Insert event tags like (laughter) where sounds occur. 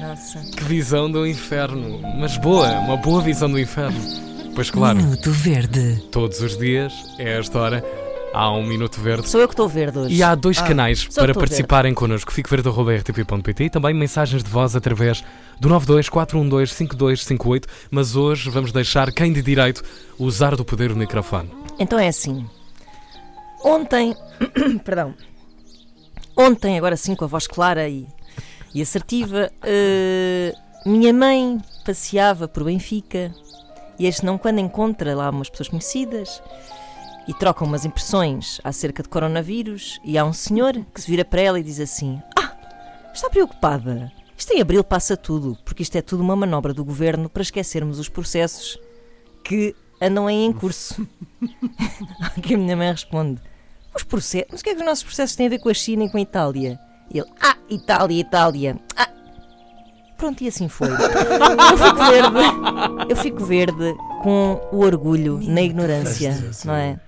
Nossa. Que visão do inferno. Mas boa, uma boa visão do inferno. Pois claro, Minuto Verde. todos os dias, é esta hora, há um Minuto Verde. Sou eu que estou verde hoje. E há dois Ah, canais para estou participarem connosco. Fique verde.rtp.pt e também mensagens de voz através do 924125258. Mas hoje vamos deixar quem de direito usar do poder do microfone. Então é assim. Ontem. (clears throat) perdão. Ontem, agora sim, com a voz clara e, e assertiva, eh, minha mãe passeava por Benfica e este não quando encontra lá umas pessoas conhecidas e troca umas impressões acerca de coronavírus e há um senhor que se vira para ela e diz assim: Ah, está preocupada? Isto em abril passa tudo, porque isto é tudo uma manobra do governo para esquecermos os processos que andam em curso. que (laughs) a minha mãe responde: Os processos? Mas o que é que os nossos processos têm a ver com a China e com a Itália? E ele: Ah, Itália, Itália. Ah. Pronto, e assim foi. (laughs) Eu fico verde, eu fico verde com o orgulho na ignorância, não é?